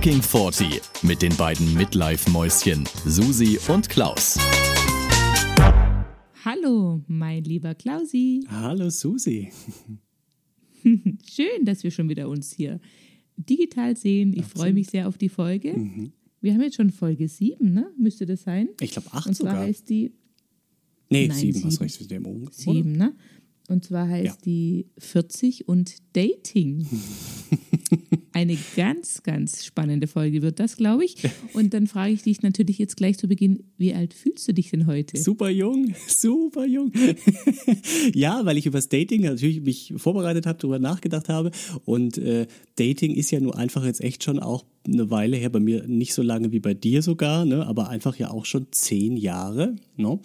Fucking 40 mit den beiden Midlife-Mäuschen Susi und Klaus. Hallo, mein lieber Klausi. Hallo Susi. Schön, dass wir schon wieder uns hier digital sehen. Ich freue mich sehr auf die Folge. Mhm. Wir haben jetzt schon Folge 7, ne? Müsste das sein? Ich glaube acht Und zwar sogar. heißt die nee, Nein, sieben, hast sieben. recht, der im Umgang. 7, ne? Und zwar heißt Ja. die 40 und Dating. Eine ganz, ganz spannende Folge wird das, glaube ich. Und dann frage ich dich natürlich jetzt gleich zu Beginn, wie alt fühlst du dich denn heute? Super jung, super jung. ja, weil ich über das Dating natürlich mich vorbereitet habe, darüber nachgedacht habe. Und äh, Dating ist ja nur einfach jetzt echt schon auch eine Weile her, bei mir nicht so lange wie bei dir sogar, ne? aber einfach ja auch schon zehn Jahre. Ne?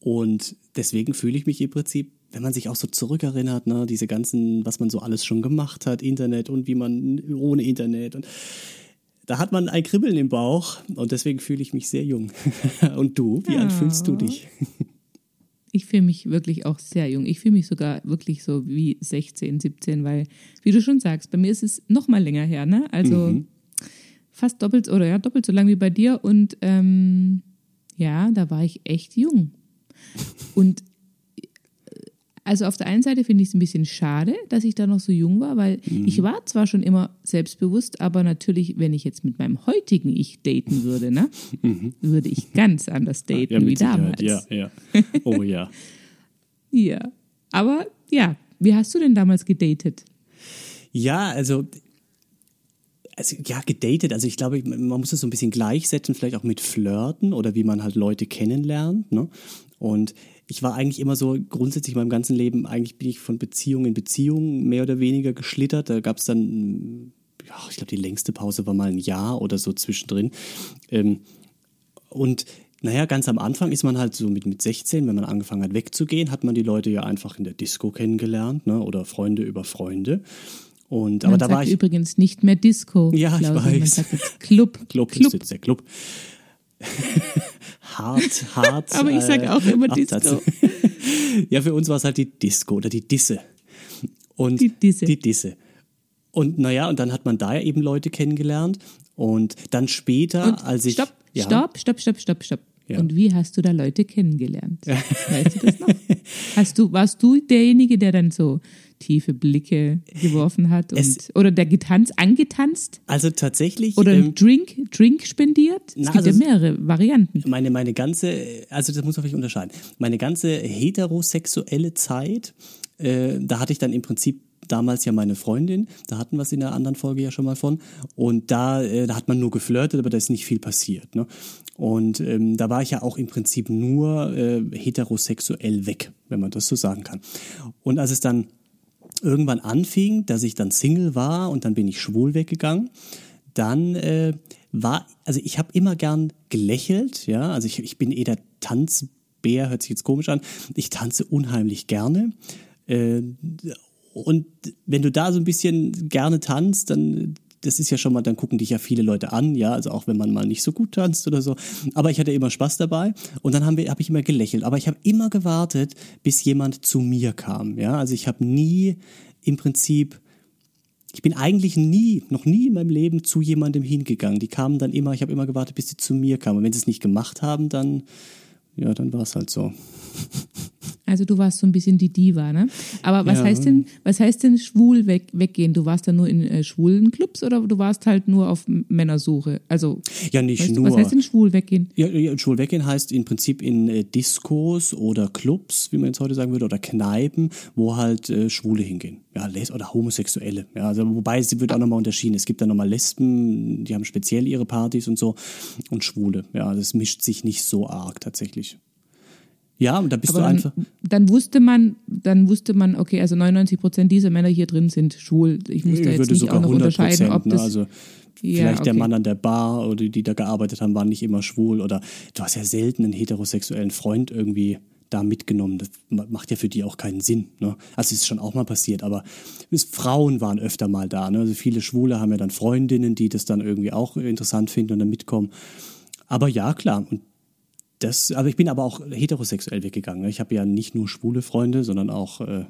Und deswegen fühle ich mich im Prinzip, wenn man sich auch so zurückerinnert, ne, diese ganzen, was man so alles schon gemacht hat, Internet und wie man ohne Internet und da hat man ein Kribbeln im Bauch und deswegen fühle ich mich sehr jung. Und du, wie alt fühlst du dich? Ich fühle mich wirklich auch sehr jung. Ich fühle mich sogar wirklich so wie 16, 17, weil, wie du schon sagst, bei mir ist es noch mal länger her, ne? Also Mhm. fast doppelt oder ja, doppelt so lang wie bei dir. Und ähm, ja, da war ich echt jung. Und also auf der einen Seite finde ich es ein bisschen schade, dass ich da noch so jung war, weil Mhm. ich war zwar schon immer selbstbewusst, aber natürlich, wenn ich jetzt mit meinem heutigen Ich daten würde, ne, würde ich ganz anders daten wie Mhm. mit Sicherheit. damals. Ja, ja. Oh ja. Ja. Aber ja, wie hast du denn damals gedatet? Ja, also, also ja, gedatet. Also ich glaube, man muss es so ein bisschen gleichsetzen, vielleicht auch mit Flirten oder wie man halt Leute kennenlernt. Ne? Und ich war eigentlich immer so grundsätzlich in meinem ganzen Leben, eigentlich bin ich von Beziehung in Beziehung mehr oder weniger geschlittert. Da gab es dann, ja, ich glaube, die längste Pause war mal ein Jahr oder so zwischendrin. Ähm, und naja, ganz am Anfang ist man halt so mit, mit 16, wenn man angefangen hat wegzugehen, hat man die Leute ja einfach in der Disco kennengelernt, ne? oder Freunde über Freunde. Und, aber Man da sagt war ich. übrigens nicht mehr Disco. Ja, ich Klausi, Man weiß. sagt Club. Club, Club. ist jetzt der Club. hart, hart. Aber ich sage auch immer Disco. Absatz. ja, für uns war es halt die Disco oder die Disse. Und Die Disse. Die Disse. Und naja, und dann hat man da ja eben Leute kennengelernt. Und dann später, Und als ich. stopp, ja, stopp, stopp, stopp, stopp, stopp. Ja. Und wie hast du da Leute kennengelernt? Weißt du das noch? Hast du, warst du derjenige, der dann so tiefe Blicke geworfen hat und, Es- oder der getanzt, angetanzt? Also tatsächlich. Oder ähm, Drink, Drink spendiert? Es Na, gibt also ja mehrere Varianten. meine, meine ganze, also das muss man vielleicht unterscheiden, meine ganze heterosexuelle Zeit, äh, da hatte ich dann im Prinzip damals ja meine Freundin, da hatten wir es in der anderen Folge ja schon mal von, und da, äh, da hat man nur geflirtet, aber da ist nicht viel passiert. Ne? Und ähm, da war ich ja auch im Prinzip nur äh, heterosexuell weg, wenn man das so sagen kann. Und als es dann irgendwann anfing, dass ich dann Single war und dann bin ich schwul weggegangen, dann äh, war, also ich habe immer gern gelächelt, ja, also ich, ich bin eh der Tanzbär, hört sich jetzt komisch an, ich tanze unheimlich gerne. Äh, und wenn du da so ein bisschen gerne tanzt, dann das ist ja schon mal, dann gucken dich ja viele Leute an, ja, also auch wenn man mal nicht so gut tanzt oder so. Aber ich hatte immer Spaß dabei und dann habe ich immer gelächelt. Aber ich habe immer gewartet, bis jemand zu mir kam, ja. Also ich habe nie im Prinzip ich bin eigentlich nie, noch nie in meinem Leben zu jemandem hingegangen. Die kamen dann immer, ich habe immer gewartet, bis sie zu mir kamen. Und wenn sie es nicht gemacht haben, dann, ja, dann war es halt so. Also du warst so ein bisschen die Diva, ne? Aber was Ja. heißt denn, was heißt denn schwul weg, weggehen? Du warst da nur in äh, schwulen Clubs oder du warst halt nur auf Männersuche? Also Ja, nicht weißt nur. was heißt denn schwul weggehen? Ja, ja, schwul weggehen heißt im Prinzip in äh, Diskos oder Clubs, wie man jetzt heute sagen würde, oder Kneipen, wo halt äh, Schwule hingehen. Ja, Les oder Homosexuelle. Ja, also wobei es wird auch nochmal unterschieden. Es gibt da nochmal Lesben, die haben speziell ihre Partys und so. Und Schwule. Ja, das mischt sich nicht so arg tatsächlich. Ja, und da bist Aber du dann, einfach. dann wusste man, dann wusste man, okay, also 99 Prozent dieser Männer hier drin sind schwul. Ich muss da Ich jetzt würde nicht sogar auch noch 100 unterscheiden, ob ne? das. Also Ja, vielleicht der okay. Mann an der Bar oder die, die da gearbeitet haben, waren nicht immer schwul. Oder du hast ja selten einen heterosexuellen Freund irgendwie da mitgenommen. Das ma- macht ja für die auch keinen Sinn. Ne? Also ist schon auch mal passiert, aber es, Frauen waren öfter mal da. Ne? Also viele Schwule haben ja dann Freundinnen, die das dann irgendwie auch interessant finden und dann mitkommen. Aber ja, klar. Und das, aber ich bin aber auch heterosexuell weggegangen. ne? Ich habe ja nicht nur schwule Freunde, sondern auch äh,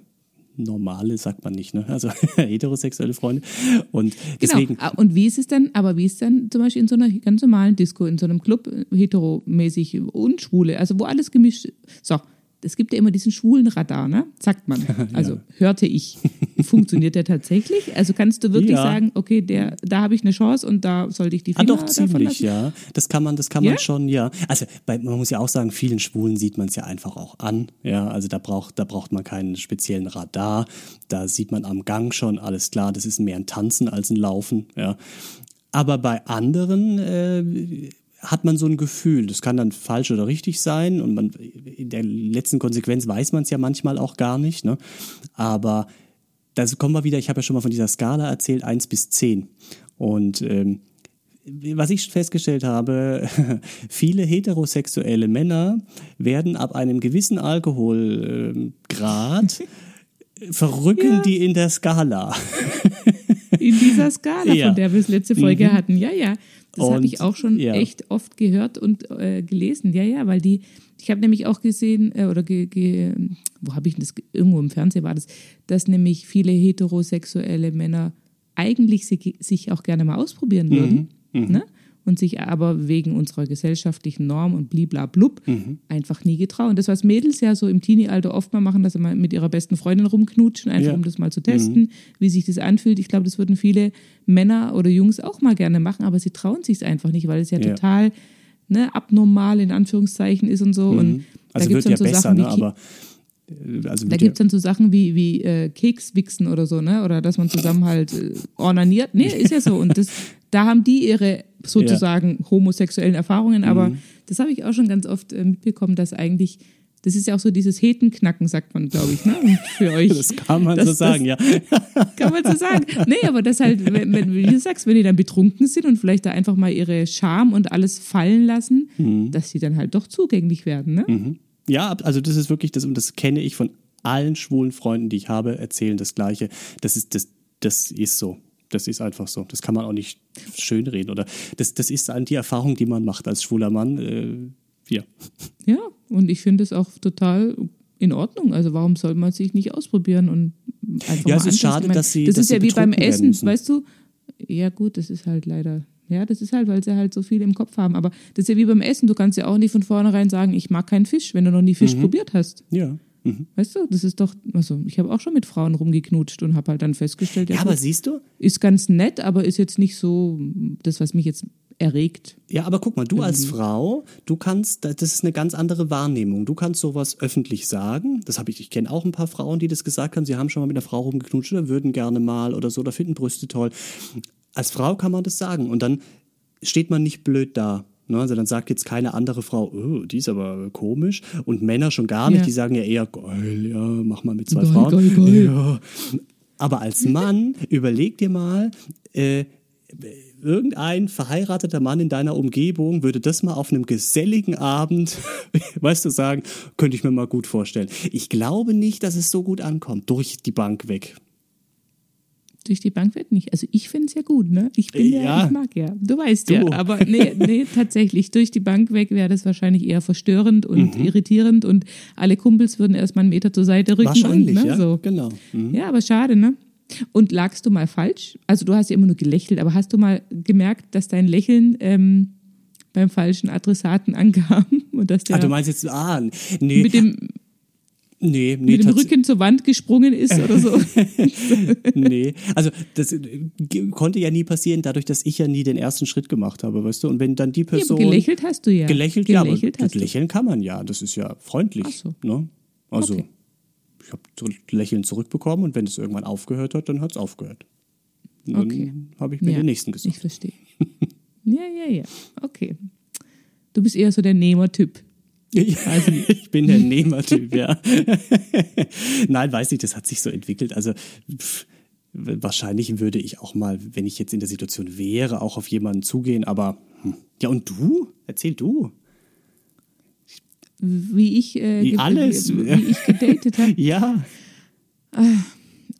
normale sagt man nicht, ne? Also heterosexuelle Freunde. Und deswegen. Genau. Und wie ist es dann, aber wie ist es dann zum Beispiel in so einer ganz normalen Disco, in so einem Club, heteromäßig und Schwule, also wo alles gemischt. So, es gibt ja immer diesen schwulen Radar, ne? Sagt man. Also Ja. hörte ich. Funktioniert der tatsächlich? Also kannst du wirklich Ja. sagen, okay, der, da habe ich eine Chance und da sollte ich die Ah, Finger doch, davon ziemlich, ja. Das kann man, das kann man schon, ja. Also bei, man muss ja auch sagen, vielen Schwulen sieht man es ja einfach auch an. Ja, also da braucht, da braucht man keinen speziellen Radar. Da sieht man am Gang schon, alles klar, das ist mehr ein Tanzen als ein Laufen, ja. Aber bei anderen äh, hat man so ein Gefühl, das kann dann falsch oder richtig sein und man in der letzten Konsequenz weiß man es ja manchmal auch gar nicht, ne? Aber da kommen wir wieder, ich habe ja schon mal von dieser Skala erzählt, 1 bis 10. Und ähm, was ich festgestellt habe, viele heterosexuelle Männer werden ab einem gewissen Alkoholgrad verrücken Ja. die in der Skala. In dieser Skala, Ja. von der wir es letzte Folge Mhm. hatten. Ja, ja. Das habe ich auch schon ja. echt oft gehört und äh, gelesen. Ja, ja, weil die, ich habe nämlich auch gesehen, äh, oder ge, ge, wo habe ich das, ge- irgendwo im Fernsehen war das, dass nämlich viele heterosexuelle Männer eigentlich sich, sich auch gerne mal ausprobieren würden. Ne? Und sich aber wegen unserer gesellschaftlichen Norm und bliblablub einfach nie getrauen. Das, was Mädels ja so im Teenie-Alter oft mal machen, dass sie mal mit ihrer besten Freundin rumknutschen, einfach Ja. um das mal zu testen, wie sich das anfühlt. Ich glaube, das würden viele Männer oder Jungs auch mal gerne machen, aber sie trauen sich es einfach nicht, weil es ja, Ja. total ne, abnormal in Anführungszeichen ist und so. Und Also da wird ja so besser, Sachen ne? aber äh, also da gibt es dann so Sachen wie, wie äh, Kekswichsen oder so, ne? Oder dass man zusammen halt äh, ornaniert. Nee, ist ja so. Und das, da haben die ihre sozusagen homosexuellen Erfahrungen, aber Mhm. das habe ich auch schon ganz oft äh, mitbekommen, dass eigentlich, das ist ja auch so dieses Hetenknacken, sagt man, glaube ich, ne? Für euch. das kann man das- so sagen, ja. Kann man so sagen. Nee, aber das halt, wenn, wenn, wie du sagst, wenn die dann betrunken sind und vielleicht da einfach mal ihre Scham und alles fallen lassen, Mhm. dass sie dann halt doch zugänglich werden, ne? Ja, ab- also das ist wirklich das, und das kenne ich von allen schwulen Freunden, die ich habe, erzählen das Gleiche. Das ist, das, das ist so. Das ist einfach so. Das kann man auch nicht schönreden. Oder das, das ist die Erfahrung, die man macht als schwuler Mann. Äh, ja. Ja, und ich finde es auch total in Ordnung. Also warum soll man sich nicht ausprobieren und einfach Ja, es ist schade, dass sie- Das dass ist ja sie wie beim Essen, müssen. weißt du? Ja gut, das ist halt leider. Ja, das ist halt, weil sie halt so viel im Kopf haben. Aber das ist ja wie beim Essen. Du kannst ja auch nicht von vornherein sagen, ich mag keinen Fisch, wenn du noch nie Mhm. Fisch probiert hast. Ja. Mhm. Weißt du, das ist doch, also ich habe auch schon mit Frauen rumgeknutscht und habe halt dann festgestellt, ja, Ja, aber gut, siehst du? ist ganz nett, aber ist jetzt nicht so das, was mich jetzt erregt. Ja, aber guck mal, du als Frau, du kannst, das ist eine ganz andere Wahrnehmung. Du kannst sowas öffentlich sagen. Das habe ich, ich kenne auch ein paar Frauen, die das gesagt haben. Sie haben schon mal mit einer Frau rumgeknutscht oder würden gerne mal oder so oder finden Brüste toll. Als Frau kann man das sagen und dann steht man nicht blöd da. Ne? Also dann sagt jetzt keine andere Frau, oh, die ist aber komisch. Und Männer schon gar nicht, Ja. die sagen ja eher, geil, ja, mach mal mit zwei Geil, Frauen. geil, geil. Ja. Aber als Mann, überleg dir mal, äh, irgendein verheirateter Mann in deiner Umgebung würde das mal auf einem geselligen Abend, weißt du, sagen, könnte ich mir mal gut vorstellen. Ich glaube nicht, dass es so gut ankommt, durch die Bank weg. Durch die Bank wird nicht. Also ich finde es ja gut, ne? Ich bin ja, Ja. ich mag ja. Du weißt Du. ja. Aber nee, nee, tatsächlich, durch die Bank weg wäre das wahrscheinlich eher verstörend und Mhm. irritierend und alle Kumpels würden erstmal einen Meter zur Seite rücken. Wahrscheinlich, und, ne, ja, So. genau. Mhm. Ja, aber schade, ne? Und lagst du mal falsch? Also du hast ja immer nur gelächelt, aber hast du mal gemerkt, dass dein Lächeln ähm, beim falschen Adressaten ankam und dass der Ah, du meinst jetzt, ah, nee, mit dem, nee, nee, mit dem Rücken zur Wand gesprungen ist oder so? nee. Also das äh, konnte ja nie passieren, dadurch, dass ich ja nie den ersten Schritt gemacht habe, weißt du? Und wenn dann die Ja, aber Person gelächelt hast du ja. Gelächelt, ja, aber Gelächelt hast du. lächeln kann man ja. Das ist ja freundlich. Ach so. Ne? Also, Okay. ich habe Lächeln zurückbekommen und wenn es irgendwann aufgehört hat, dann hat es aufgehört. Und dann Okay. habe ich mir Ja, den nächsten Ich gesucht. verstehe. ja, ja, ja. Okay. Du bist eher so der Nehmertyp. Also, ich bin der Nehmertyp, ja. Nein, weiß nicht, das hat sich so entwickelt. Also pff, wahrscheinlich würde ich auch mal, wenn ich jetzt in der Situation wäre, auch auf jemanden zugehen, aber hm. ja, und du? Erzähl du. Wie ich, äh, Wie alles. Wie, wie ich gedatet habe. Ja.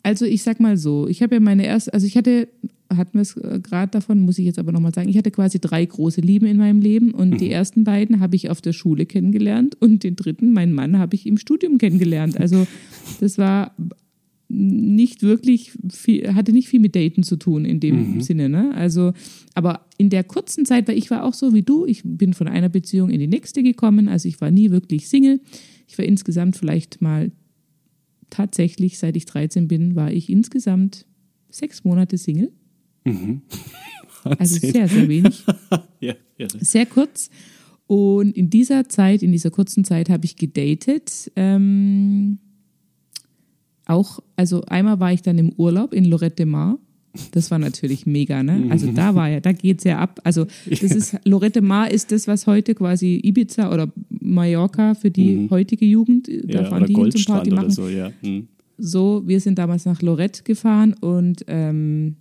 Also ich sag mal so, ich habe ja meine erste, also ich hatte, hatten wir es äh, gerade davon, muss ich jetzt aber nochmal sagen, ich hatte quasi drei große Lieben in meinem Leben und Mhm. die ersten beiden habe ich auf der Schule kennengelernt und den dritten, meinen Mann, habe ich im Studium kennengelernt. Also das war nicht wirklich viel, hatte nicht viel mit Daten zu tun in dem Sinne, ne? Also, aber in der kurzen Zeit, weil ich war auch so wie du, ich bin von einer Beziehung in die nächste gekommen, also ich war nie wirklich Single. Ich war insgesamt vielleicht mal tatsächlich, seit ich 13 bin, war ich insgesamt sechs Monate Single. Also sehr, sehr wenig. ja, ja. sehr kurz. Und in dieser Zeit, in dieser kurzen Zeit habe ich gedatet. Ähm, auch, also einmal war ich dann im Urlaub in Lorette de Mar. Das war natürlich mega, ne? Also da war ja, da geht's ja ab. Also das ist, Lorette Mar ist das, was heute quasi Ibiza oder Mallorca für die heutige Jugend, da ja, fahren die hin zum Goldstrand Party machen so, ja. Hm. so, wir sind damals nach Lorette gefahren und ähm,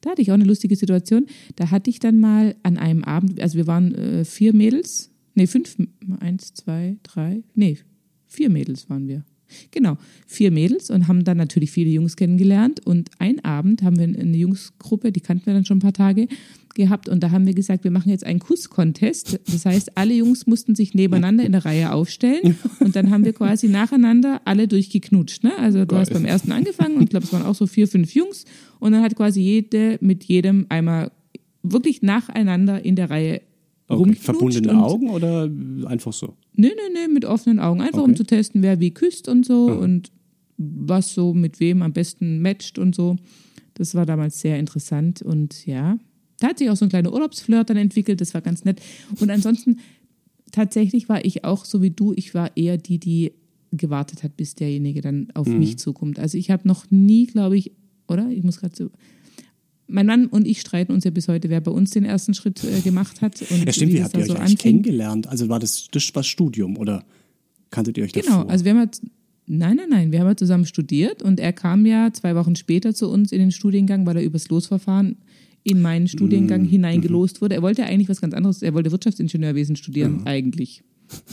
da hatte ich auch eine lustige Situation. Da hatte ich dann mal an einem Abend, also wir waren äh, vier Mädels, nee, fünf, eins, zwei, drei, nee, vier Mädels waren wir. Genau, vier Mädels und haben dann natürlich viele Jungs kennengelernt. Und einen Abend haben wir eine Jungsgruppe, die kannten wir dann schon ein paar Tage, gehabt. Und da haben wir gesagt, wir machen jetzt einen Kuss-Contest. Das heißt, alle Jungs mussten sich nebeneinander in der Reihe aufstellen. Und dann haben wir quasi nacheinander alle durchgeknutscht. Ne? Also du hast beim ersten angefangen und ich glaube, es waren auch so vier, fünf Jungs. Und dann hat quasi jede mit jedem einmal wirklich nacheinander in der Reihe Okay. Verbundene und- Augen oder einfach so? Nee, nee, nee, mit offenen Augen. Einfach um Okay. zu testen, wer wie küsst und so und was so mit wem am besten matcht und so. Das war damals sehr interessant und ja, da hat sich auch so ein kleiner Urlaubsflirt dann entwickelt. Das war ganz nett. Und ansonsten, tatsächlich war ich auch so wie du, ich war eher die, die gewartet hat, bis derjenige dann auf mich zukommt. Also ich habe noch nie, glaube ich, oder? Ich muss gerade so. Mein Mann und ich streiten uns ja bis heute, wer bei uns den ersten Schritt äh, gemacht hat. Und Ja, stimmt, wie habt ihr euch so eigentlich kennengelernt? Also war das, das war Studium oder kanntet ihr euch Genau, davor? also wir haben ja, nein, nein, nein, wir haben ja zusammen studiert und er kam ja zwei Wochen später zu uns in den Studiengang, weil er übers Losverfahren in meinen Studiengang Mm, hineingelost wurde. Er wollte eigentlich was ganz anderes, er wollte Wirtschaftsingenieurwesen studieren, Mm. eigentlich.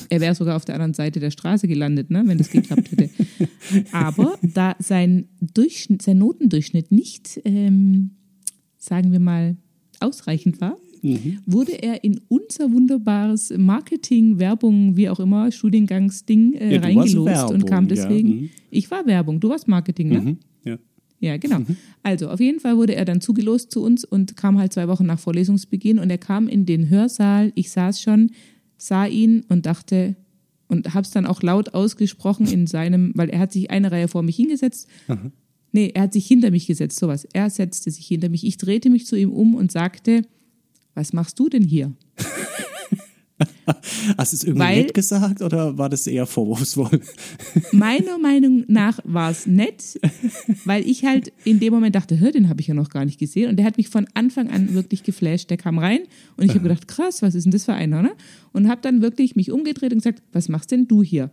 Er wäre sogar auf der anderen Seite der Straße gelandet, ne, wenn das geklappt hätte. Aber da sein, Durchschnitt, sein Notendurchschnitt nicht, ähm, sagen wir mal, ausreichend war, Mhm. wurde er in unser wunderbares Marketing, Werbung, wie auch immer, Studiengangsding äh, Ja, reingelost Werbung, und kam ja, deswegen. mhm. Ich war Werbung, du warst Marketing, ne? Mhm, ja. Genau. Also auf jeden Fall wurde er dann zugelost zu uns und kam halt zwei Wochen nach Vorlesungsbeginn und er kam in den Hörsaal. Ich saß schon, sah ihn und dachte und hab's dann auch laut ausgesprochen in seinem, weil er hat sich eine Reihe vor mich hingesetzt. Nee, er hat sich hinter mich gesetzt, sowas. Er setzte sich hinter mich. Ich drehte mich zu ihm um und sagte, was machst du denn hier? Hast du es irgendwie Weil- nett gesagt oder war das eher vorwurfsvoll? Meiner Meinung nach war es nett, weil ich halt in dem Moment dachte, hör, den habe ich ja noch gar nicht gesehen. Und der hat mich von Anfang an wirklich geflasht. Der kam rein und ich habe gedacht, krass, was ist denn das für einer? Ne? Und habe dann wirklich mich umgedreht und gesagt, was machst denn du hier?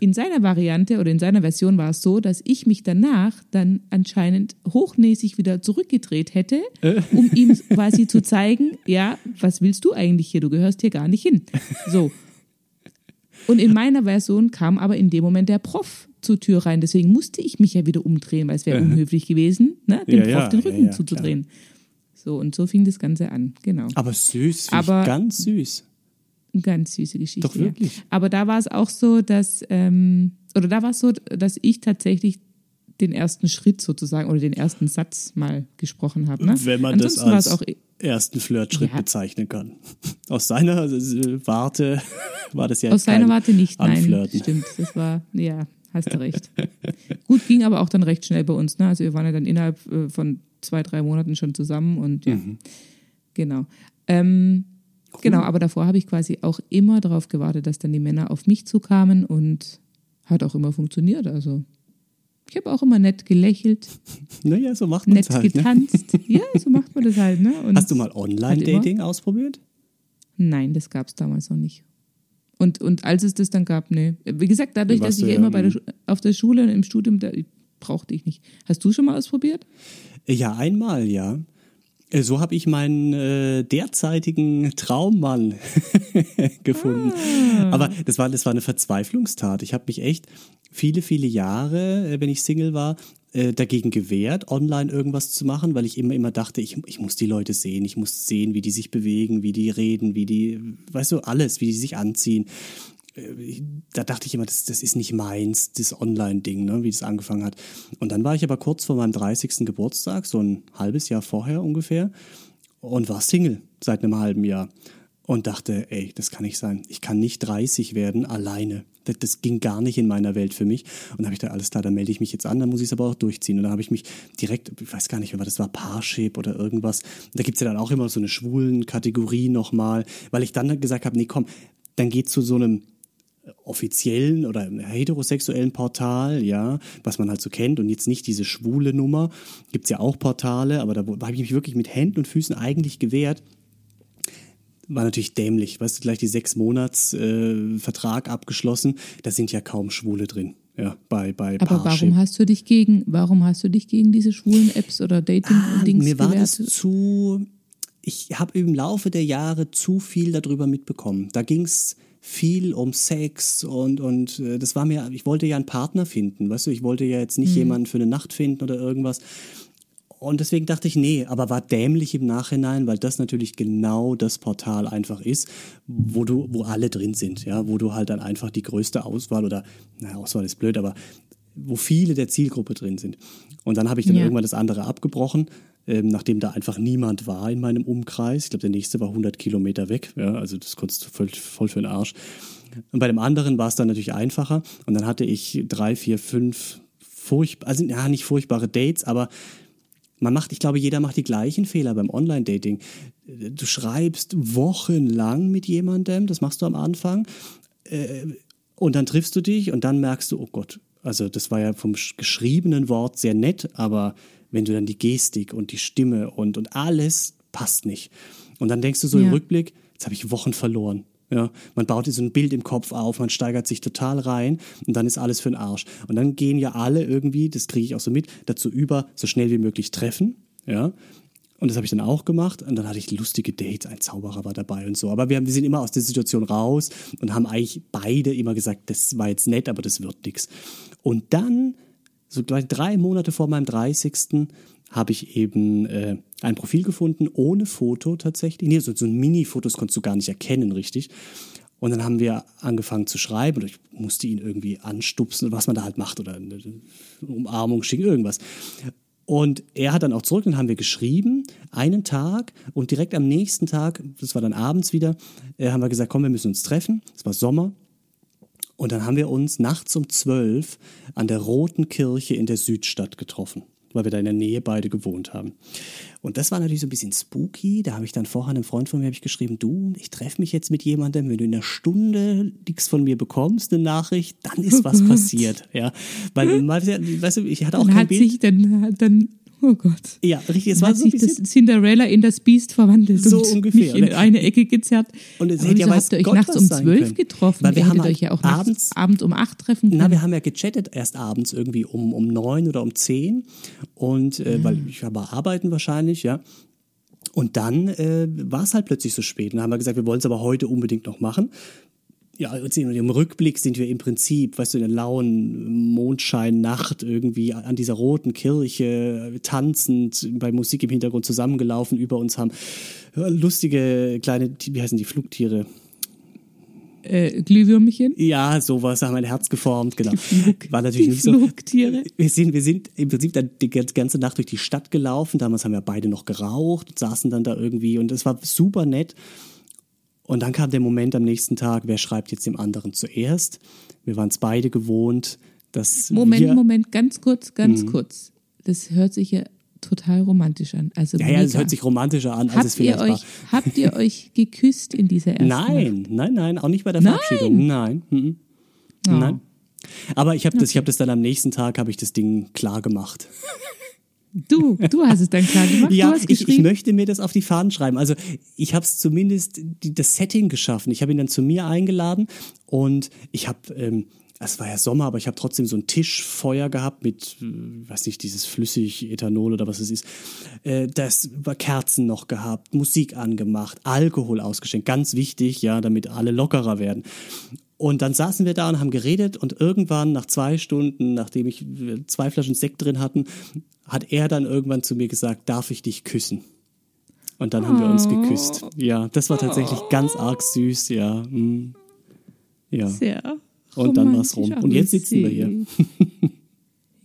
In seiner Variante oder in seiner Version war es so, dass ich mich danach dann anscheinend hochnäsig wieder zurückgedreht hätte, um ihm quasi zu zeigen, ja, was willst du eigentlich hier? Du gehörst hier gar nicht hin. So. Und in meiner Version kam aber in dem Moment der Prof zur Tür rein. Deswegen musste ich mich ja wieder umdrehen, weil es wäre unhöflich gewesen, ne, dem Ja, Prof ja, den Rücken ja, zuzudrehen. So, und so fing das Ganze an, genau. Aber süß, Aber- ich ganz süß. Eine ganz süße Geschichte. Doch, wirklich? Ja. Aber da war es auch so, dass, ähm, oder da war es so, dass ich tatsächlich den ersten Schritt sozusagen oder den ersten Satz mal gesprochen habe. Ne? Wenn man Ansonsten das als auch ersten Flirtschritt Ja. bezeichnen kann. Aus seiner äh, Warte war das ja Aus seiner Warte nicht, nein. Anflirten. Stimmt, das war, ja, hast du recht. Gut, ging aber auch dann recht schnell bei uns. Ne? Also wir waren ja dann innerhalb äh, von zwei, drei Monaten schon zusammen und ja, Mhm. genau. Ähm, Genau, aber davor habe ich quasi auch immer darauf gewartet, dass dann die Männer auf mich zukamen und hat auch immer funktioniert. Also ich habe auch immer nett gelächelt, Naja, so macht man nett es halt. Ne? getanzt. Ja, so macht man das halt. Ne? Und Hast du mal Online-Dating ausprobiert? Nein, das gab es damals noch nicht. Und, und als es das dann gab, nee. Wie gesagt, dadurch, dass ich ja immer bei der, auf der Schule und im Studium, da brauchte ich nicht. Hast du schon mal ausprobiert? Ja, einmal, ja. Äh, So habe ich meinen äh, derzeitigen Traummann gefunden. Ah. Aber das war, das war eine Verzweiflungstat. Ich habe mich echt viele, viele Jahre, äh, wenn ich Single war, äh, dagegen gewehrt, online irgendwas zu machen, weil ich immer, immer dachte, ich, ich muss die Leute sehen, ich muss sehen, wie die sich bewegen, wie die reden, wie die, weißt du, alles, wie die sich anziehen. Da dachte ich immer, das, das ist nicht meins, das Online-Ding, ne, wie das angefangen hat. Und dann war ich aber kurz vor meinem 30. Geburtstag, so ein halbes Jahr vorher ungefähr, und war Single seit einem halben Jahr. Und dachte, ey, das kann nicht sein. Ich kann nicht 30 werden alleine. Das, das ging gar nicht in meiner Welt für mich. Und habe ich da alles klar, dann melde ich mich jetzt an, dann muss ich es aber auch durchziehen. Und dann habe ich mich direkt, ich weiß gar nicht, was das war, Parship oder irgendwas. Da gibt es ja dann auch immer so eine schwulen Kategorie nochmal, weil ich dann gesagt habe, nee, komm, dann geht zu so einem offiziellen oder heterosexuellen Portal, ja, was man halt so kennt und jetzt nicht diese schwule Nummer. Gibt's ja auch Portale, aber da habe ich mich wirklich mit Händen und Füßen eigentlich gewehrt. War natürlich dämlich, weißt du, gleich die sechs Monats äh, Vertrag abgeschlossen, da sind ja kaum Schwule drin. Ja, bei, bei Aber Parship. warum hast du dich gegen, warum hast du dich gegen diese schwulen Apps oder Dating-Dings ah, Mir war gewehrt? das zu, ich habe im Laufe der Jahre zu viel darüber mitbekommen. Da ging's viel um Sex und, und äh, das war mir, ich wollte ja einen Partner finden, weißt du, ich wollte ja jetzt nicht mhm. jemanden für eine Nacht finden oder irgendwas. Und deswegen dachte ich, nee, aber war dämlich im Nachhinein, weil das natürlich genau das Portal einfach ist, wo du, wo alle drin sind, ja, wo du halt dann einfach die größte Auswahl oder, naja, Auswahl ist blöd, aber wo viele der Zielgruppe drin sind. Und dann habe ich dann ja. irgendwann das andere abgebrochen, ähm, nachdem da einfach niemand war in meinem Umkreis. Ich glaube, der nächste war 100 Kilometer weg. Ja, also das konntest du voll, voll für den Arsch. Und bei dem anderen war es dann natürlich einfacher. Und dann hatte ich drei, vier, fünf furchtbar, also ja, nicht furchtbare Dates, aber man macht, ich glaube, jeder macht die gleichen Fehler beim Online-Dating. Du schreibst wochenlang mit jemandem, das machst du am Anfang, äh, und dann triffst du dich und dann merkst du, oh Gott, also das war ja vom geschriebenen Wort sehr nett, aber wenn du dann die Gestik und die Stimme und, und alles passt nicht. Und dann denkst du so ja. im Rückblick, jetzt habe ich Wochen verloren. Ja, man baut so ein Bild im Kopf auf, man steigert sich total rein und dann ist alles für den Arsch. Und dann gehen ja alle irgendwie, das kriege ich auch so mit, dazu über, so schnell wie möglich treffen. Ja, und das habe ich dann auch gemacht. Und dann hatte ich lustige Dates. Ein Zauberer war dabei und so. Aber wir, haben, wir sind immer aus der Situation raus und haben eigentlich beide immer gesagt, das war jetzt nett, aber das wird nichts. Und dann so gleich drei Monate vor meinem 30. habe ich eben äh, ein Profil gefunden, ohne Foto tatsächlich. Nee, so, so ein Mini-Fotos konntest du gar nicht erkennen, richtig. Und dann haben wir angefangen zu schreiben und ich musste ihn irgendwie anstupsen, was man da halt macht oder eine Umarmung schicken, irgendwas. Und er hat dann auch zurück, dann haben wir geschrieben, einen Tag und direkt am nächsten Tag, das war dann abends wieder, äh, haben wir gesagt, komm, wir müssen uns treffen. Es war Sommer, und dann haben wir uns nachts um zwölf an der Roten Kirche in der Südstadt getroffen, weil wir da in der Nähe beide gewohnt haben. Und das war natürlich so ein bisschen spooky. Da habe ich dann vorher einem Freund von mir ich geschrieben, du, ich treffe mich jetzt mit jemandem, wenn du in einer Stunde nichts von mir bekommst, eine Nachricht, dann ist was passiert. Ja, weil, weißt du, ich hatte auch dann kein hat Bild. Sich dann, dann Oh Gott. Ja, richtig. Es war so sich das Cinderella in das Biest verwandelt so und ungefähr. mich in eine Ecke gezerrt. Und es hätte ja habt ihr euch nachts um zwölf getroffen? Weil wir haben euch ja auch abends, abends um acht treffen können. Na, wir haben ja gechattet erst abends irgendwie um, um neun oder um zehn. Und äh, mhm. weil ich war arbeiten wahrscheinlich, ja. Und dann äh, war es halt plötzlich so spät. Und dann haben wir gesagt, wir wollen es aber heute unbedingt noch machen ja, im Rückblick sind wir im Prinzip, weißt du, in der lauen Mondscheinnacht irgendwie an dieser roten Kirche tanzend bei Musik im Hintergrund zusammengelaufen. Über uns haben lustige kleine, wie heißen die Flugtiere? Äh, Glühwürmchen? Ja, sowas haben mein Herz geformt, genau. War natürlich nicht Flugtiere. so. Wir sind, wir sind im Prinzip dann die ganze Nacht durch die Stadt gelaufen. Damals haben wir beide noch geraucht, saßen dann da irgendwie und es war super nett. Und dann kam der Moment am nächsten Tag, wer schreibt jetzt dem anderen zuerst? Wir waren es beide gewohnt, dass. Moment, wir, Moment, ganz kurz, ganz mh. kurz. Das hört sich ja total romantisch an. Also ja, ja, es hört sich romantischer an, als habt es vielleicht ihr euch, war. Habt ihr euch geküsst in dieser ersten Nein, Nacht? nein, nein, auch nicht bei der Verabschiedung. Nein. Nein. Oh. nein. Aber ich habe okay. das, ich habe das dann am nächsten Tag habe ich das Ding klar gemacht. Du, du hast es dann klar gemacht. ja, ich, ich, möchte mir das auf die Fahnen schreiben. Also ich habe es zumindest die, das Setting geschaffen. Ich habe ihn dann zu mir eingeladen und ich habe, ähm, es war ja Sommer, aber ich habe trotzdem so ein Tischfeuer gehabt mit, äh, weiß nicht, dieses flüssig Ethanol oder was es ist. Äh, das war Kerzen noch gehabt, Musik angemacht, Alkohol ausgeschenkt, ganz wichtig, ja, damit alle lockerer werden. Und dann saßen wir da und haben geredet und irgendwann nach zwei Stunden, nachdem ich äh, zwei Flaschen Sekt drin hatten, hat er dann irgendwann zu mir gesagt, darf ich dich küssen? Und dann haben wir uns geküsst. Ja, das war tatsächlich ganz arg süß, ja. Hm. Ja. Sehr. Und dann war's rum. romantisch, Und jetzt sitzen wir hier.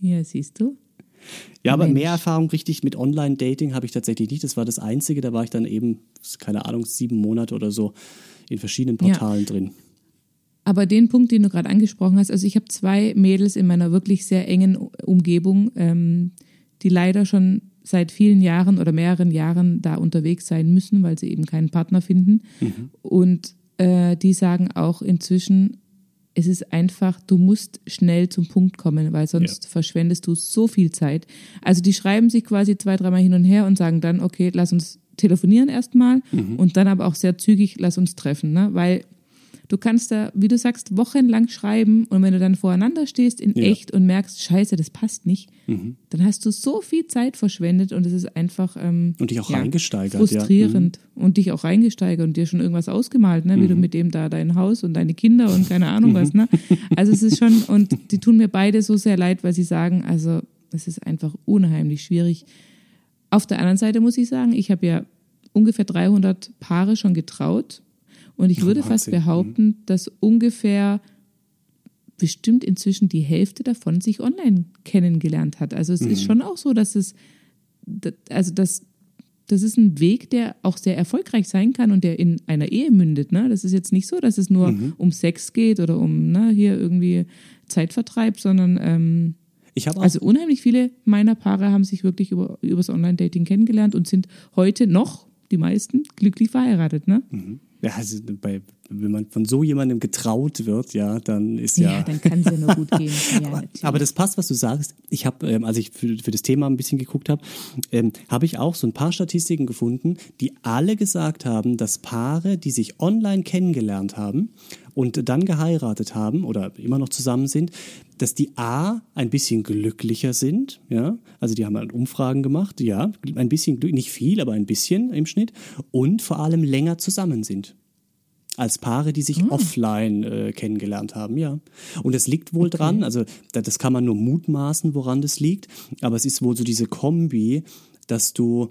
ja, siehst du? Ja, aber Mensch. mehr Erfahrung richtig mit Online-Dating habe ich tatsächlich nicht. Das war das Einzige. Da war ich dann eben, keine Ahnung, sieben Monate oder so in verschiedenen Portalen drin. Aber den Punkt, den du gerade angesprochen hast, also ich habe zwei Mädels in meiner wirklich sehr engen Umgebung, ähm, die leider schon seit vielen Jahren oder mehreren Jahren da unterwegs sein müssen, weil sie eben keinen Partner finden. Und äh, die sagen auch inzwischen, es ist einfach, du musst schnell zum Punkt kommen, weil sonst verschwendest du so viel Zeit. Also die schreiben sich quasi zwei, dreimal hin und her und sagen dann, okay, lass uns telefonieren erstmal und dann aber auch sehr zügig, lass uns treffen, ne? weil du kannst da, wie du sagst, wochenlang schreiben und wenn du dann voreinander stehst in Ja. echt und merkst, scheiße, das passt nicht, dann hast du so viel Zeit verschwendet und es ist einfach ähm, Und dich auch ja, reingesteigert. frustrierend und dich auch reingesteigert und dir schon irgendwas ausgemalt, ne? wie Mhm. du mit dem da dein Haus und deine Kinder und keine Ahnung was. Ne? Also es ist schon, und die tun mir beide so sehr leid, weil sie sagen, also es ist einfach unheimlich schwierig. Auf der anderen Seite muss ich sagen, ich habe ja ungefähr 300 Paare schon getraut und ich würde fast. Mhm. behaupten, dass ungefähr bestimmt inzwischen die Hälfte davon sich online kennengelernt hat. Also es Mhm. ist schon auch so, dass es, also das, das ist ein Weg, der auch sehr erfolgreich sein kann und der in einer Ehe mündet. Ne? Das ist jetzt nicht so, dass es nur Mhm. um Sex geht oder um ne, hier irgendwie Zeitvertreib, sondern ähm, Ich habe auch also unheimlich viele meiner Paare haben sich wirklich über übers Online-Dating kennengelernt und sind heute noch, die meisten, glücklich verheiratet. Ne? Ja, also bei, wenn man von so jemandem getraut wird, ja, dann ist Ja, ja. dann kann es ja nur gut gehen. Ja, aber, aber das passt, was du sagst. Ich habe, ähm, als ich für, für das Thema ein bisschen geguckt habe, ähm, habe ich auch so ein paar Statistiken gefunden, die alle gesagt haben, dass Paare, die sich online kennengelernt haben und dann geheiratet haben oder immer noch zusammen sind, dass die A ein bisschen glücklicher sind, ja, also die haben halt Umfragen gemacht, ja, ein bisschen nicht viel, aber ein bisschen im Schnitt und vor allem länger zusammen sind. Als Paare, die sich offline äh, kennengelernt haben, ja. Und es liegt wohl dran, also da, das kann man nur mutmaßen, woran das liegt, aber es ist wohl so diese Kombi, dass du,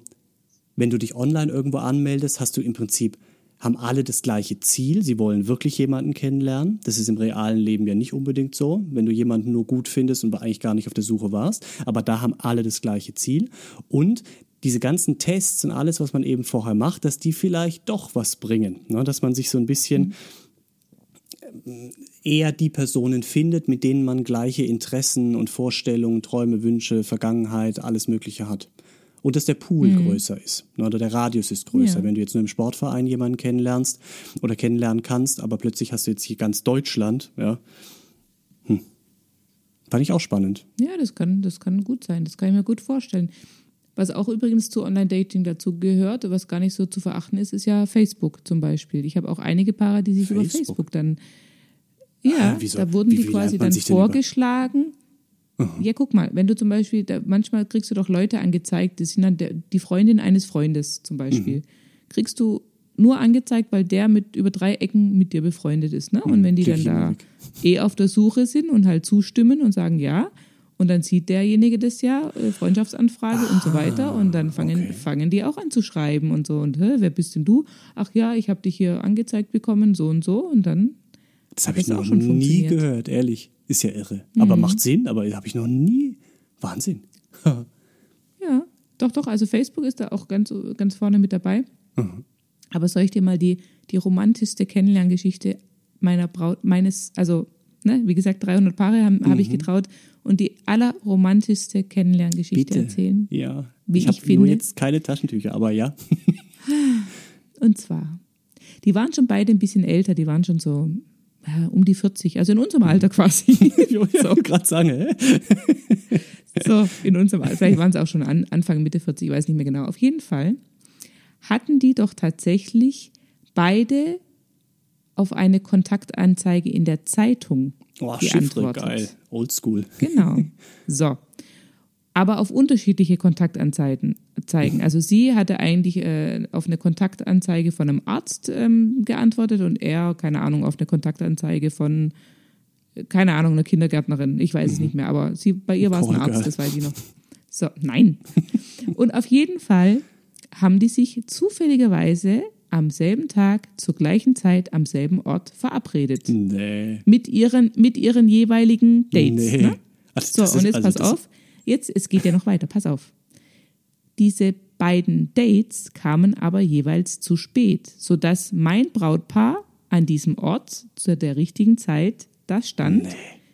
wenn du dich online irgendwo anmeldest, hast du im Prinzip, haben alle das gleiche Ziel, sie wollen wirklich jemanden kennenlernen. Das ist im realen Leben ja nicht unbedingt so, wenn du jemanden nur gut findest und eigentlich gar nicht auf der Suche warst, aber da haben alle das gleiche Ziel. Und diese ganzen Tests und alles, was man eben vorher macht, dass die vielleicht doch was bringen. Ne? Dass man sich so ein bisschen ähm, eher die Personen findet, mit denen man gleiche Interessen und Vorstellungen, Träume, Wünsche, Vergangenheit, alles Mögliche hat. Und dass der Pool größer ist ne? oder der Radius ist größer. Ja. Wenn du jetzt nur im Sportverein jemanden kennenlernst oder kennenlernen kannst, aber plötzlich hast du jetzt hier ganz Deutschland, ja. Hm. Fand ich auch spannend. Ja, das kann, das kann gut sein. Das kann ich mir gut vorstellen. Was auch übrigens zu Online-Dating dazu gehört, was gar nicht so zu verachten ist, ist ja Facebook zum Beispiel. Ich habe auch einige Paare, die sich über Facebook? Facebook dann. Ja, Ah, da wurden Wie- die quasi dann denn über- vorgeschlagen. Ja, guck mal, wenn du zum Beispiel, da, manchmal kriegst du doch Leute angezeigt, das sind dann der, die Freundin eines Freundes zum Beispiel. Kriegst du nur angezeigt, weil der mit über drei Ecken mit dir befreundet ist. Ne? Und wenn die dann da eh auf der Suche sind und halt zustimmen und sagen ja, und dann sieht derjenige das ja, äh, Freundschaftsanfrage und so weiter, und dann fangen, okay. fangen die auch an zu schreiben und so. Und hä, wer bist denn du? Ach ja, ich habe dich hier angezeigt bekommen, so und so. Und dann Das habe ich noch auch schon nie? Mhm. gehört, ehrlich. Ist ja irre. Aber macht Sinn, aber habe ich noch nie. Wahnsinn. Ja, doch, doch. Also Facebook ist da auch ganz, ganz vorne mit dabei. Aber soll ich dir mal die, die romantischste Kennenlerngeschichte meiner Braut, meines, also, ne, wie gesagt, 300 Paare habe hab ich getraut und die allerromantischste Kennenlerngeschichte Bitte. erzählen. Ja. Wie ich habe ich nur finde. jetzt keine Taschentücher, aber ja. Und zwar, die waren schon beide ein bisschen älter, die waren schon so ja, um die 40, also in unserem Alter quasi. Ich wollte gerade sagen? So, in unserem Alter. Vielleicht waren es auch schon an, Anfang, Mitte 40, ich weiß nicht mehr genau. Auf jeden Fall hatten die doch tatsächlich beide auf eine Kontaktanzeige in der Zeitung Oh, Chiffre, geil. Oldschool. Genau. So. Aber auf unterschiedliche Kontaktanzeigen. Zeigen. Also sie hatte eigentlich äh, auf eine Kontaktanzeige von einem Arzt ähm, geantwortet und er, keine Ahnung, auf eine Kontaktanzeige von, keine Ahnung, einer Kindergärtnerin. Ich weiß es nicht mehr, aber sie, bei ihr war es ein. Arzt, das weiß ich noch. So, nein. Und auf jeden Fall haben die sich zufälligerweise am selben Tag, zur gleichen Zeit, am selben Ort verabredet. Nee. Mit ihren, mit ihren jeweiligen Dates. Nee. Ne? Also So, und jetzt also pass auf. Jetzt, es geht ja noch weiter, pass auf. Diese beiden Dates kamen aber jeweils zu spät, sodass mein Brautpaar an diesem Ort zu der richtigen Zeit da stand,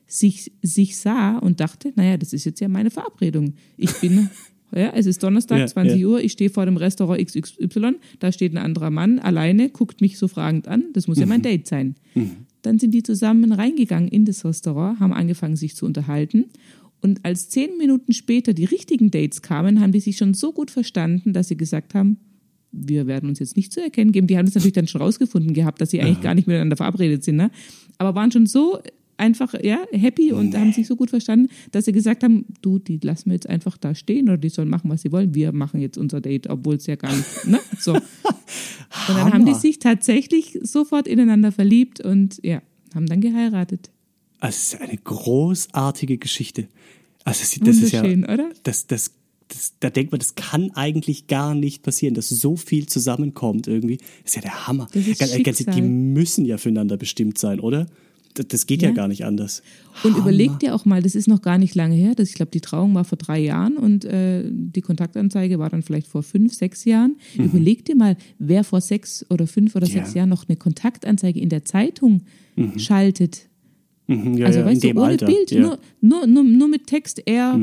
sich, sich sah und dachte, naja, das ist jetzt ja meine Verabredung. Ich bin, ja, es ist Donnerstag, Ja, 20 ja. Uhr, ich stehe vor dem Restaurant XY, da steht ein anderer Mann alleine, guckt mich so fragend an, das muss ja mein Date sein. Dann sind die zusammen reingegangen in das Restaurant, haben angefangen, sich zu unterhalten. Und als zehn Minuten später die richtigen Dates kamen, haben die sich schon so gut verstanden, dass sie gesagt haben, wir werden uns jetzt nicht zu erkennen geben. Die haben es natürlich dann schon rausgefunden gehabt, dass sie eigentlich gar nicht miteinander verabredet sind, ne? aber waren schon so einfach ja happy und haben sich so gut verstanden, dass sie gesagt haben, du, die lassen wir jetzt einfach da stehen oder die sollen machen, was sie wollen. Wir machen jetzt unser Date, obwohl es ja gar nicht, ne? So. Und dann haben die sich tatsächlich sofort ineinander verliebt und ja, haben dann geheiratet. Also es ist eine großartige Geschichte. Also das, das ist ja, oder? das, das, das, da denkt man, das kann eigentlich gar nicht passieren, dass so viel zusammenkommt irgendwie. Das ist ja der Hammer. Das ist Ganz- ganz- die müssen ja füreinander bestimmt sein, oder? Das, das geht ja. Ja. gar nicht anders. Und Hammer. überleg dir auch mal, das ist noch gar nicht lange her. Das, ich glaube, die Trauung war vor drei Jahren und äh, die Kontaktanzeige war dann vielleicht vor fünf, sechs Jahren. Überleg dir mal, wer vor sechs oder fünf oder sechs Mhm. Ja. Jahren noch eine Kontaktanzeige in der Zeitung schaltet. Mhm, ja, Also ja, weißt du, ohne Alter. Bild, ja. Mhm. nur, nur, nur, nur mit Text R,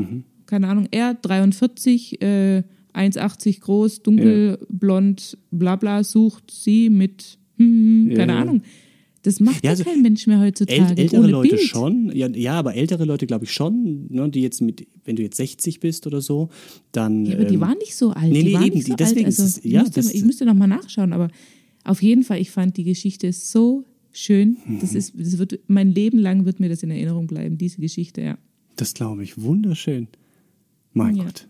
keine Ahnung, R43, äh, 1,80 groß, dunkel, blond, bla bla, sucht sie mit, hm, hm, keine Ja. Ahnung. Das macht Ja, also kein Mensch mehr heutzutage. äl ältere ohne Leute Bild. schon, ja, ja, aber ältere Leute glaube ich schon, ne, die jetzt mit, wenn du jetzt 60 bist oder so, dann. Ja, aber die ähm, waren nicht so alt. nee, die nee, eben, so die- deswegen alt. Also, ist es- ja, ich, müsste, das- ich müsste noch mal nachschauen, aber auf jeden Fall, ich fand die Geschichte so schön. Mhm. Das ist, das wird, mein Leben lang wird mir das in Erinnerung bleiben, diese Geschichte, ja. Das glaube ich, wunderschön. Mein Ja. Gott.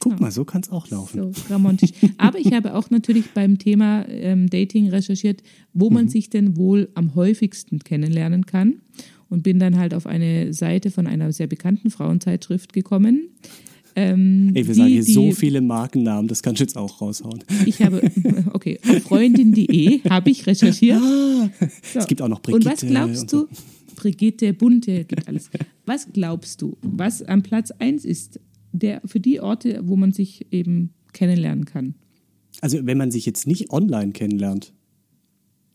Guck Ja. mal, so kann es auch laufen. So romantisch. Aber ich habe auch natürlich beim Thema ähm, Dating recherchiert, wo Mhm. man sich denn wohl am häufigsten kennenlernen kann. Und bin dann halt auf eine Seite von einer sehr bekannten Frauenzeitschrift gekommen. Ähm, Ey, wir die- sagen hier so die- viele Markennamen, das kannst du jetzt auch raushauen. Ich habe, okay, freundin.de habe ich recherchiert. So. Es gibt auch noch Und Brigitte. was glaubst und so. du? Brigitte, Bunte, gibt alles. Was glaubst du, was am Platz 1 ist, der, für die Orte, wo man sich eben kennenlernen kann? Also, wenn man sich jetzt nicht online kennenlernt.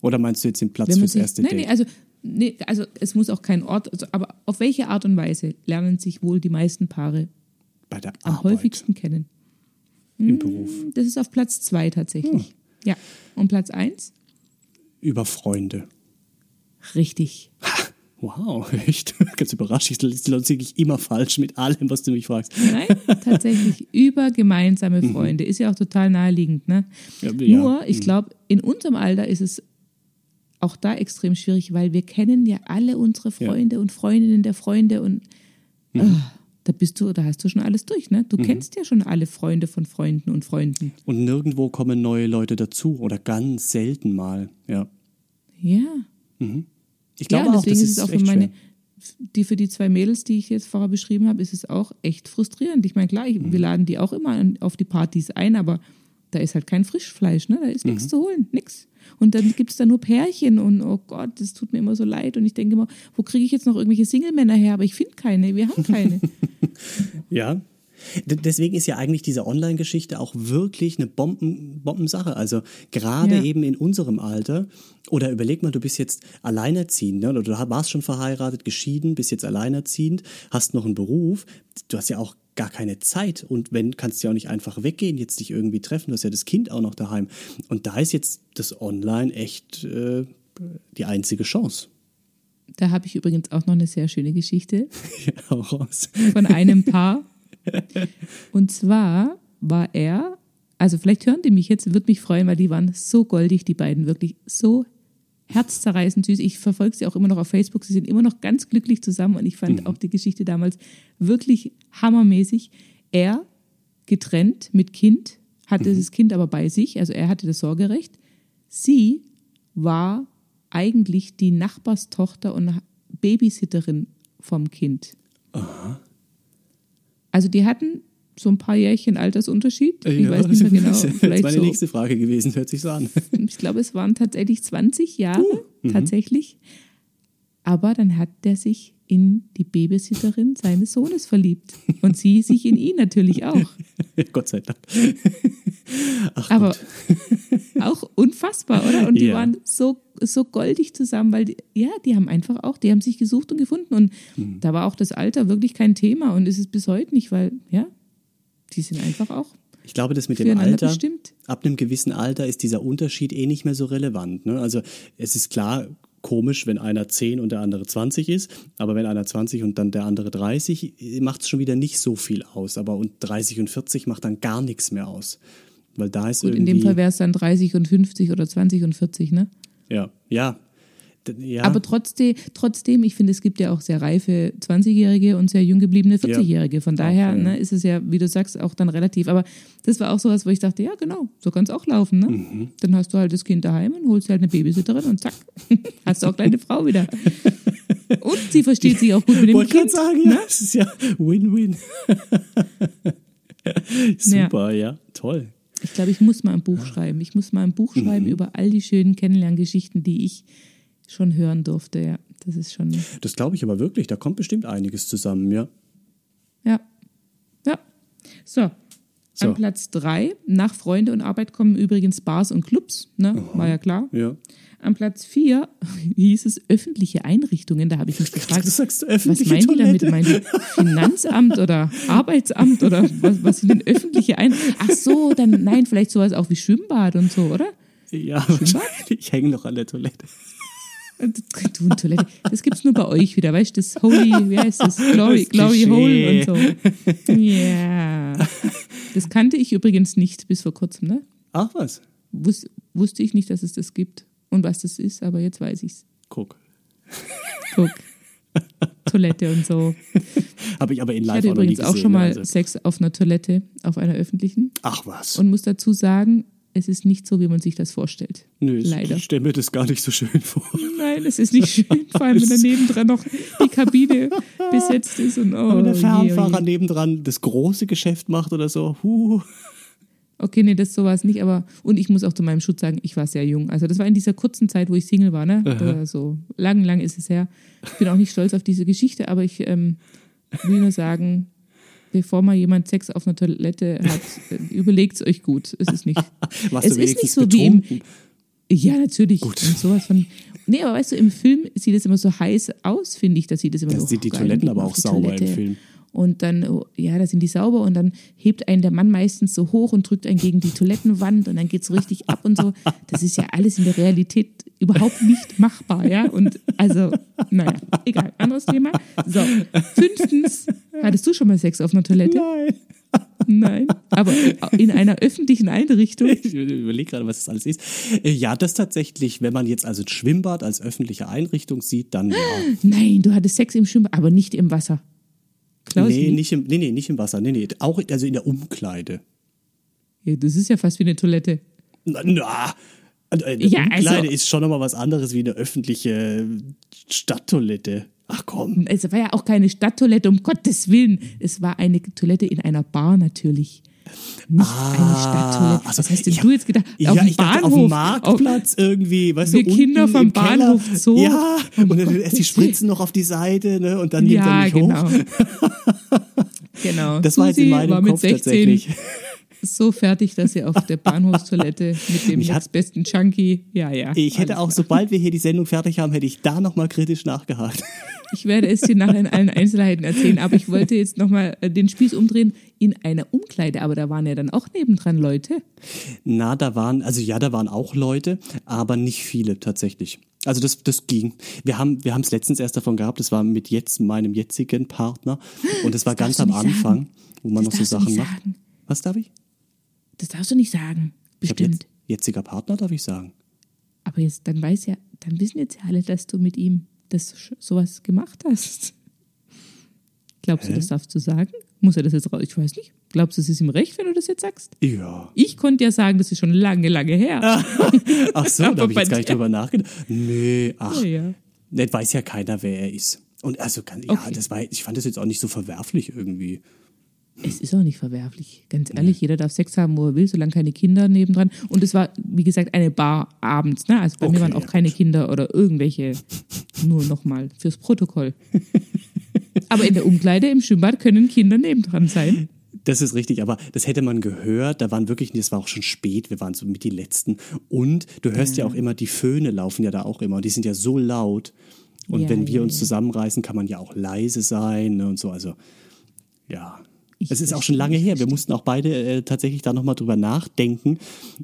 Oder meinst du jetzt den Platz fürs sich, erste nein, Date? nee, also, nee, also es muss auch kein Ort, also, aber auf welche Art und Weise lernen sich wohl die meisten Paare Bei der am Arbeit, häufigsten kennen? im Beruf. Das ist auf Platz 2 tatsächlich. Hm. Ja. Und Platz 1? Über Freunde. Richtig. Wow, echt? Ganz überrascht. Ich liege wirklich immer falsch mit allem, was du mich fragst. Nein, tatsächlich über gemeinsame Freunde. Ist ja auch total naheliegend, ne? Ja, ja. Nur, ich glaube, in unserem Alter ist es auch da extrem schwierig, weil wir kennen ja alle unsere Ja. Freunde und Freundinnen der Freunde und ah, da bist du, da hast du schon alles durch, ne? Du kennst ja schon alle Freunde von Freunden und Freunden. Und nirgendwo kommen neue Leute dazu. Oder ganz selten mal. Ja. Ja. Ich ja, glaube und auch, deswegen das ist ist es auch für meine, die für die zwei Mädels, die ich jetzt vorher beschrieben habe, ist es auch echt frustrierend. Ich meine, klar, ich, Mhm. wir laden die auch immer auf die Partys ein, aber da ist halt kein Frischfleisch, ne? Da ist Mhm. nichts zu holen, nix. Und dann gibt es da nur Pärchen und oh Gott, das tut mir immer so leid. Und ich denke immer, wo kriege ich jetzt noch irgendwelche Single-Männer her? Aber ich finde keine, wir haben keine. Ja. Deswegen ist ja eigentlich diese Online-Geschichte auch wirklich eine Bomben Bombensache. Also gerade Ja. eben in unserem Alter. Oder überleg mal, du bist jetzt alleinerziehend ne? oder du warst schon verheiratet, geschieden, bist jetzt alleinerziehend, hast noch einen Beruf. Du hast ja auch gar keine Zeit und wenn, kannst du ja auch nicht einfach weggehen, jetzt dich irgendwie treffen. Du hast ja das Kind auch noch daheim. Und da ist jetzt das Online echt äh, die einzige Chance. da habe ich übrigens auch noch eine sehr schöne Geschichte. Hau raus. von einem Paar. Und zwar war er, also vielleicht hören die mich jetzt, würde mich freuen, weil die waren so goldig, die beiden, wirklich so herzzerreißend süß. Ich verfolge sie auch immer noch auf Facebook. Sie sind immer noch ganz glücklich zusammen und ich fand auch die Geschichte damals wirklich hammermäßig. Er getrennt mit Kind, hatte das Kind aber bei sich, also er hatte das Sorgerecht. Sie war eigentlich die Nachbarstochter und Babysitterin vom Kind. Also die hatten so ein paar Jährchen Altersunterschied. Ich Ja, weiß nicht mehr genau. Das ist meine so, nächste Frage gewesen, hört sich so an. ich glaube, es waren tatsächlich 20 Jahre, Uh, mhm. tatsächlich. Aber dann hat der sich in die Babysitterin seines Sohnes verliebt. Und sie sich in ihn natürlich auch. Gott sei Dank. Ach Aber Gott. auch unfassbar, oder? Und die Ja. waren so, so goldig zusammen, weil, die, ja, die haben einfach auch, die haben sich gesucht und gefunden. Und Mhm. da war auch das Alter wirklich kein Thema und ist es bis heute nicht, weil, ja, die sind einfach auch Ich glaube, das mit dem Alter, bestimmt. ab einem gewissen Alter ist dieser Unterschied eh nicht mehr so relevant. Ne? Also es ist klar komisch, wenn einer 10 und der andere 20 ist, aber wenn einer 20 und dann der andere 30, macht es schon wieder nicht so viel aus. Aber und 30 und 40 macht dann gar nichts mehr aus. Weil da ist Gut, in irgendwie... dem Fall wäre es dann 30 und 50 oder 20 und 40, ne? ja, ja. Ja. Aber trotzdem, trotzdem, ich finde, es gibt ja auch sehr reife 20-Jährige und sehr jung gebliebene 40-Jährige. Von daher ja. ne, ist es ja, wie du sagst, auch dann relativ. Aber das war auch sowas, wo ich dachte, ja, genau, so kann es auch laufen. Ne? Mhm. Dann hast du halt das Kind daheim und holst halt eine Babysitterin und zack, hast du auch deine Frau wieder. Und sie versteht sich auch gut mit dem Wollte gerade Kind. sagen, ja, es ist ja Win-Win. Super, ja. toll. Ich glaube, ich muss mal ein Buch schreiben. Ich muss mal ein Buch Mhm. schreiben über all die schönen Kennenlerngeschichten, die ich schon hören durfte. Ja, das ist schon. Das glaube ich aber wirklich, da kommt bestimmt einiges zusammen, ja. Ja. Ja. So. So. An Platz drei, nach Freunde und Arbeit kommen übrigens Bars und Clubs, ne? War ja klar. Ja. An Platz vier hieß es öffentliche Einrichtungen. Da habe ich mich gefragt, was meinen die damit? Meinen die Finanzamt oder Arbeitsamt oder was, was sind denn öffentliche Einrichtungen? Ach so, dann nein, vielleicht sowas auch wie Schwimmbad und so, oder? Ja, wahrscheinlich. Ich hänge noch an der Toilette. Toilette. Das gibt's nur bei euch wieder, weißt du? Das Holy, wie heißt das? Glory, Das Glory. Hole und so. Ja. Das kannte ich übrigens nicht bis vor kurzem, ne? Ach was, Wus wusste ich nicht, dass es das gibt und was das ist, aber jetzt weiß ich's. guck. Guck. Toilette und so. Habe ich aber in Ich live hatte auch noch nie übrigens gesehen. auch schon mal also. Sex auf einer Toilette, auf einer öffentlichen Ach was. und muss dazu sagen, es ist nicht so, wie man sich das vorstellt. Nö, ich- Leider. ich stelle mir das gar nicht so schön vor. Nein, es ist nicht schön, vor allem wenn daneben dran noch die Kabine besetzt ist und oh, Wenn der je, Fernfahrer oh je. nebendran das große Geschäft macht oder so. Huh. Okay, nee, das sowas nicht, aber und ich muss auch zu meinem Schutz sagen, ich war sehr jung. Also das war in dieser kurzen Zeit, wo ich Single war, ne? Oder so lang, lang ist es her. Ich bin auch nicht stolz auf diese Geschichte, aber ich ähm, will nur sagen, bevor mal jemand Sex auf einer Toilette hat, äh, überlegt's euch gut. Es ist nicht. Warst es ist nicht so wie im. betrunken? Ja, natürlich. Gut. Und sowas von. Nee, aber weißt du, im Film sieht es immer so heiß aus, finde ich. Da sieht es immer Da so. sind die geil, Toiletten aber auch die sauber im Toilette. Film. Und dann, oh, ja, da sind die sauber und dann hebt einen der Mann meistens so hoch und drückt einen gegen die Toilettenwand und dann geht's so richtig ab und so. Das ist ja alles in der Realität überhaupt nicht machbar, ja. Und also, naja, egal, anderes Thema. So, fünftens, hattest du schon mal Sex auf einer Toilette? Nein. Nein. Aber in einer öffentlichen Einrichtung? Ich überlege gerade, was das alles ist. Äh, Ja, das tatsächlich, wenn man jetzt also ein Schwimmbad als öffentliche Einrichtung sieht, dann ja. Nein, du hattest Sex im Schwimmbad, aber nicht im Wasser. Klausi, Nee, nicht im, nee, nee, nicht im Wasser. Nee, nee, auch also in der Umkleide. Ja, das ist ja fast wie eine Toilette. Na, na also eine Ja, Umkleide also- ist schon nochmal was anderes wie eine öffentliche Stadttoilette. Ach komm. Es war ja auch keine Stadttoilette, um Gottes Willen. Es war eine Toilette in einer Bar natürlich. Nicht eine Stadttoilette. also Was hast denn ich du jetzt gedacht? Ja, auf dem Bahnhof. auf dem Marktplatz irgendwie, weißt Wir du, Kinder vom. Bahnhof Zoo. Ja, Oh und dann erst die Spritzen noch auf die Seite, ne, und dann nimmt er ja, mich genau. hoch. genau. Das war jetzt in Susi meinem war mit Kopf 16 tatsächlich. So fertig, dass sie auf der Bahnhofstoilette mit dem hat- nächstbesten Chunky, ja, ja. Ich hätte auch, sobald wir hier die Sendung fertig haben, hätte ich da nochmal kritisch nachgehakt. Ich werde es dir nachher in allen Einzelheiten erzählen, aber ich wollte jetzt nochmal den Spieß umdrehen in einer Umkleide, aber da waren ja dann auch nebendran Leute. Na, da waren, also ja, da waren auch Leute, aber nicht viele tatsächlich. Also das, das ging. Wir haben wir es letztens erst davon gehabt, das war mit jetzt meinem jetzigen Partner und das war Das ganz am Anfang, sagen. wo man Das noch so Sachen macht. Was darf ich? Das darfst du nicht sagen, bestimmt. jetzt, jetziger Partner, darf ich sagen. Aber jetzt, dann weiß ja, dann wissen jetzt ja alle, dass du mit ihm das sowas gemacht hast. Glaubst du, das darfst du sagen? Muss er das jetzt raus? Ich weiß nicht. Glaubst du, es ist ihm recht, wenn du das jetzt sagst? Ja. Ich konnte ja sagen, das ist schon lange, lange her. Ach so, da habe ich jetzt gar nicht drüber nachgedacht. Nee, ach, Ja, ja. das weiß ja keiner, wer er ist. Und also, kann, ja, Okay. das war, ich fand das jetzt auch nicht so verwerflich irgendwie. Es ist auch nicht verwerflich. Ganz ehrlich, jeder darf Sex haben, wo er will, solange keine Kinder nebendran. Und es war, wie gesagt, eine Bar abends. Ne? Also bei Okay, mir waren auch ja, keine. Kinder oder irgendwelche. Nur nochmal fürs Protokoll. Aber in der Umkleide im Schwimmbad können Kinder nebendran sein. Das ist richtig, aber das hätte man gehört. Da waren wirklich, das war auch schon spät, wir waren so mit die Letzten. Und du hörst ja auch immer, die Föhne laufen ja da auch immer und die sind ja so laut. Und Ja, wenn wir ja, uns ja. zusammenreißen, kann man ja auch leise sein ne, und so. Also, ja. Ich Es ist auch schon lange her. Wir mussten auch beide äh, tatsächlich da nochmal drüber nachdenken.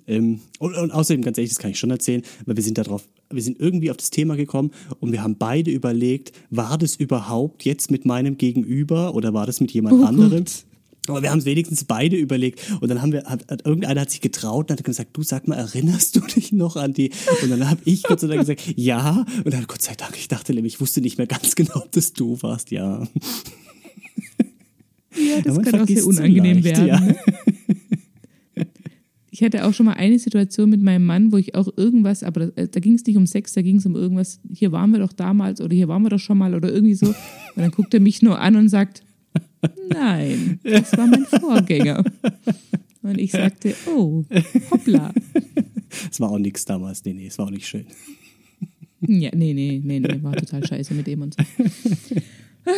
Ähm, und, und außerdem, ganz ehrlich, das kann ich schon erzählen, weil wir sind da drauf, wir sind irgendwie auf das Thema gekommen und wir haben beide überlegt, war das überhaupt jetzt mit meinem Gegenüber oder war das mit jemand Oh anderem? Gott. Aber wir haben es wenigstens beide überlegt. Und dann haben wir, hat, hat, irgendeiner hat sich getraut und hat gesagt, du sag mal, erinnerst du dich noch an die? Und dann habe ich Gott sei Dank gesagt, ja. Und dann, Gott sei Dank, ich dachte nämlich, ich wusste nicht mehr ganz genau, ob das du warst, ja. Ja, das kann auch sehr unangenehm leicht, werden. ja. Ne? Ich hatte auch schon mal eine Situation mit meinem Mann, wo ich auch irgendwas, aber da, da ging es nicht um Sex, da ging es um irgendwas, hier waren wir doch damals oder hier waren wir doch schon mal oder irgendwie so. Und dann guckt er mich nur an und sagt, nein, das war mein Vorgänger. Und ich sagte, oh, hoppla. Es war auch nichts damals. Nee, nee, es war auch nicht schön. Ja, nee, nee, nee, nee, war total scheiße mit dem und so.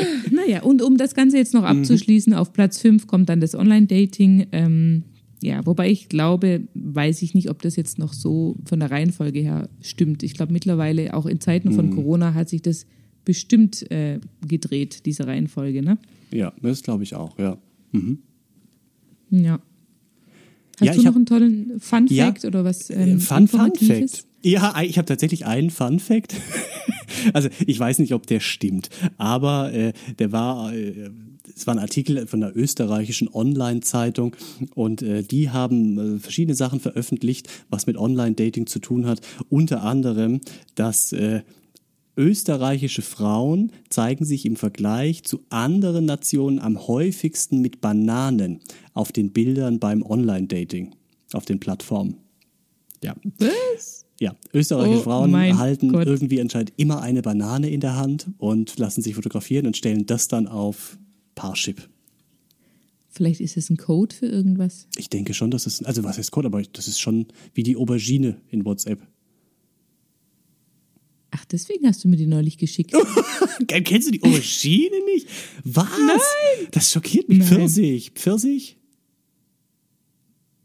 Naja, und um das Ganze jetzt noch abzuschließen, auf Platz 5 kommt dann das Online-Dating. Ähm, ja, wobei ich glaube, weiß ich nicht, ob das jetzt noch so von der Reihenfolge her stimmt. Ich glaube, mittlerweile, auch in Zeiten von Corona, hat sich das bestimmt äh, gedreht, diese Reihenfolge, ne? Ja, das glaube ich auch, ja. Ja. Hast Ja, du noch hab- einen tollen Fun Ja. Fact oder was ähm, Fun, Fun? Fact. Ja, ich habe tatsächlich einen Fun Fact. also ich weiß nicht, ob der stimmt, aber äh, der war, äh, es war ein Artikel von einer österreichischen Online-Zeitung und äh, die haben äh, verschiedene Sachen veröffentlicht, was mit Online-Dating zu tun hat. Unter anderem, dass äh, österreichische Frauen zeigen sich im Vergleich zu anderen Nationen am häufigsten mit Bananen auf den Bildern beim Online-Dating, auf den Plattformen. Ja. Was? Ja, österreichische Oh Frauen halten Gott. irgendwie anscheinend immer eine Banane in der Hand und lassen sich fotografieren und stellen das dann auf Parship. Vielleicht ist es ein Code für irgendwas. Ich denke schon, dass es, also was heißt Code, aber das ist schon wie die Aubergine in WhatsApp. Ach, deswegen hast du mir die neulich geschickt. Kennst du die Aubergine nicht? Was? Nein. Das schockiert mich. Nein. Pfirsich. Pfirsich?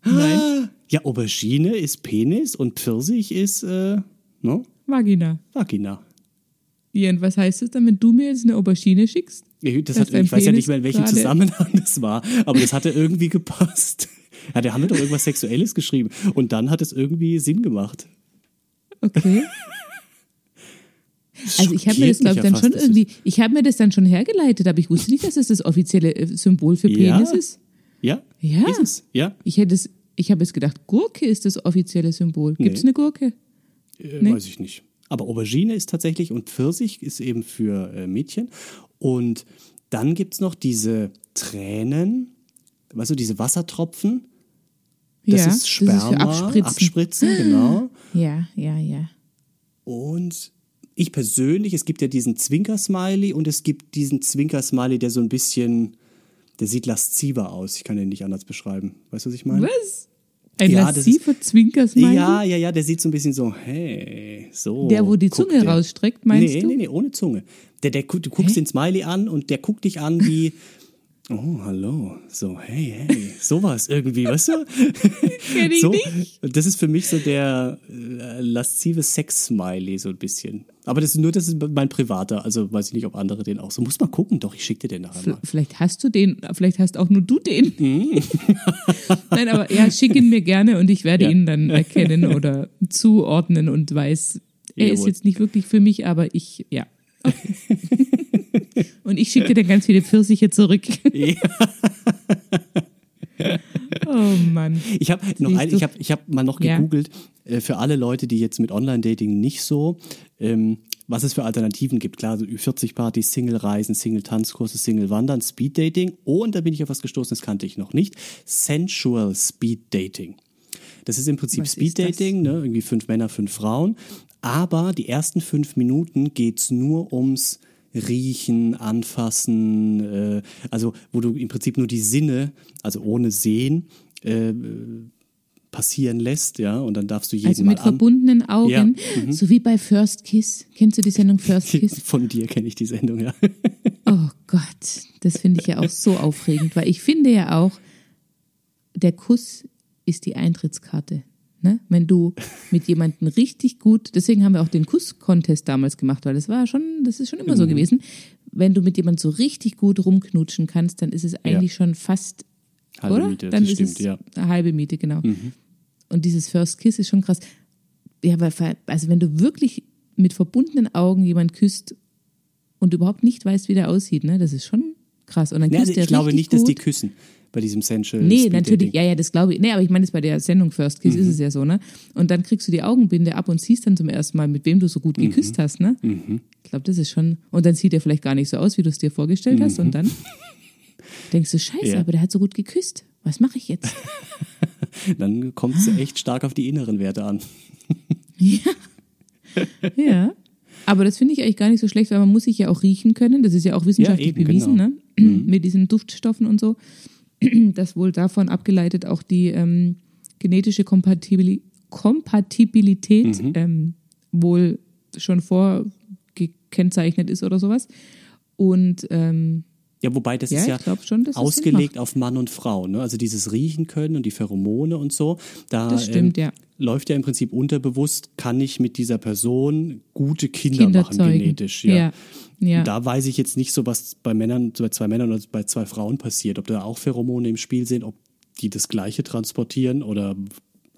Nein. Ja, Aubergine ist Penis und Pfirsich ist, äh, no? Vagina. Vagina. Ja, und was heißt das dann, wenn du mir jetzt eine Aubergine schickst? Ja, Das hat, ich weiß ja Penis nicht mehr, in welchem gerade- Zusammenhang das war, aber das hatte irgendwie gepasst. Ja, da haben wir doch irgendwas Sexuelles geschrieben. Und dann hat es irgendwie Sinn gemacht. Okay. Also ich habe mir das, glaube ich, dann ja schon das irgendwie, ich habe mir das dann schon hergeleitet, aber ich wusste nicht, dass es das offizielle äh, Symbol für Ja. Penis ist. Ja? Ja. Ist es? Ja? Ich hätte es, ich habe jetzt gedacht, Gurke ist das offizielle Symbol. Gibt es Nee. eine Gurke? Äh, Nee. Weiß ich nicht. Aber Aubergine ist tatsächlich und Pfirsich ist eben für äh, Mädchen. Und dann gibt es noch diese Tränen, weißt du, diese Wassertropfen. Das ja, ist Sperma, das ist für Abspritzen. Abspritzen, genau. Ja, ja, ja. Und ich persönlich, es gibt ja diesen Zwinker-Smiley und es gibt diesen Zwinker-Smiley, der so ein bisschen, der sieht lasziver aus. Ich kann den nicht anders beschreiben. Weißt du, was ich meine? Was? Ein Ja, lassiver Zwinkersmiley? Ja, ja, ja, der sieht so ein bisschen so, hey, so. Der, wo die Zunge der. rausstreckt, meinst nee, du? Nee, nee, ohne Zunge. Der, der, du guckst Hä? den Smiley an und der guckt dich an wie, oh, hallo, so, hey, hey, sowas irgendwie, weißt du? Kenn ich so, nicht. Das ist für mich so der äh, laszive Sex-Smiley, so ein bisschen. Aber das ist nur, das ist mein privater, also weiß ich nicht, ob andere den auch so. Muss mal gucken, doch, ich schick dir den nachher mal. Vielleicht hast du den, vielleicht hast auch nur du den. Mhm. Nein, aber ja, schick ihn mir gerne und ich werde Ja. ihn dann erkennen oder zuordnen und weiß, er ist Jawohl. jetzt nicht wirklich für mich, aber ich, ja. Okay. und ich schicke dir dann ganz viele Pfirsiche zurück. oh Mann. Ich habe noch ein, ich habe ich hab mal noch Ja. gegoogelt äh, für alle Leute, die jetzt mit Online-Dating nicht so, ähm, was es für Alternativen gibt. Klar, so Ü40-Partys, Single-Reisen, Single-Tanzkurse, Single-Wandern, Speed-Dating und da bin ich auf was gestoßen, das kannte ich noch nicht, Sensual Speed-Dating. Das ist im Prinzip Speed-Dating, ne? irgendwie fünf Männer, fünf Frauen. Aber die ersten fünf Minuten geht's nur ums riechen, anfassen, äh, also wo du im Prinzip nur die Sinne, also ohne Sehen, äh, passieren lässt, ja, und dann darfst du jeden Also Mal mit an verbundenen Augen, Ja, mhm. so wie bei First Kiss. Kennst du die Sendung First Kiss? Von dir kenne ich die Sendung, ja. Oh Gott, das finde ich ja auch so aufregend, weil ich finde ja auch, der Kuss ist die Eintrittskarte. Ne? Wenn du mit jemandem richtig gut, deswegen haben wir auch den Kuss-Contest damals gemacht, weil das war schon, das ist schon immer Mhm. so gewesen. Wenn du mit jemandem so richtig gut rumknutschen kannst, dann ist es eigentlich schon fast, Halbe oder? Miete, dann ist stimmt, es ja. Mhm. eine halbe Miete, genau. Und dieses First Kiss ist schon krass. Ja, weil, also wenn du wirklich mit verbundenen Augen jemand küsst und überhaupt nicht weißt, wie der aussieht, ne, das ist schon krass. Und dann Ja, küsst also der ich glaube nicht, dass die gut. küssen bei diesem Sensual Nee, Speed natürlich, Dating. ja, ja, das glaube ich. Nee, aber ich meine jetzt bei der Sendung First Kiss Mhm. ist es ja so, ne? Und dann kriegst du die Augenbinde ab und siehst dann zum ersten Mal, mit wem du so gut Mhm. geküsst hast, ne? Ich glaube, das ist schon. Und dann sieht er vielleicht gar nicht so aus, wie du es dir vorgestellt hast. Und dann denkst du, scheiße, Mhm. Ja. aber der hat so gut geküsst. Was mache ich jetzt? Dann kommt es echt stark auf die inneren Werte an. Ja. Aber das finde ich eigentlich gar nicht so schlecht, weil man muss sich ja auch riechen können. Das ist ja auch wissenschaftlich eben, bewiesen, genau. ne? Mit diesen Duftstoffen und so. Dass wohl davon abgeleitet auch die ähm, genetische Kompatibili Kompatibilität Mhm. ähm, wohl schon vorgekennzeichnet ist oder sowas. Und ähm, Ja, wobei das ja, ist ja schon, ausgelegt auf Mann und Frau. Ne? Also dieses Riechen können und die Pheromone und so. Da Das stimmt, ähm, ja. läuft ja im Prinzip unterbewusst, kann ich mit dieser Person gute Kinder Kinder machen zeugen. genetisch. Ja. Ja, ja. Da weiß ich jetzt nicht so, was bei Männern, bei zwei Männern oder bei zwei Frauen passiert. Ob da auch Pheromone im Spiel sind, ob die das Gleiche transportieren oder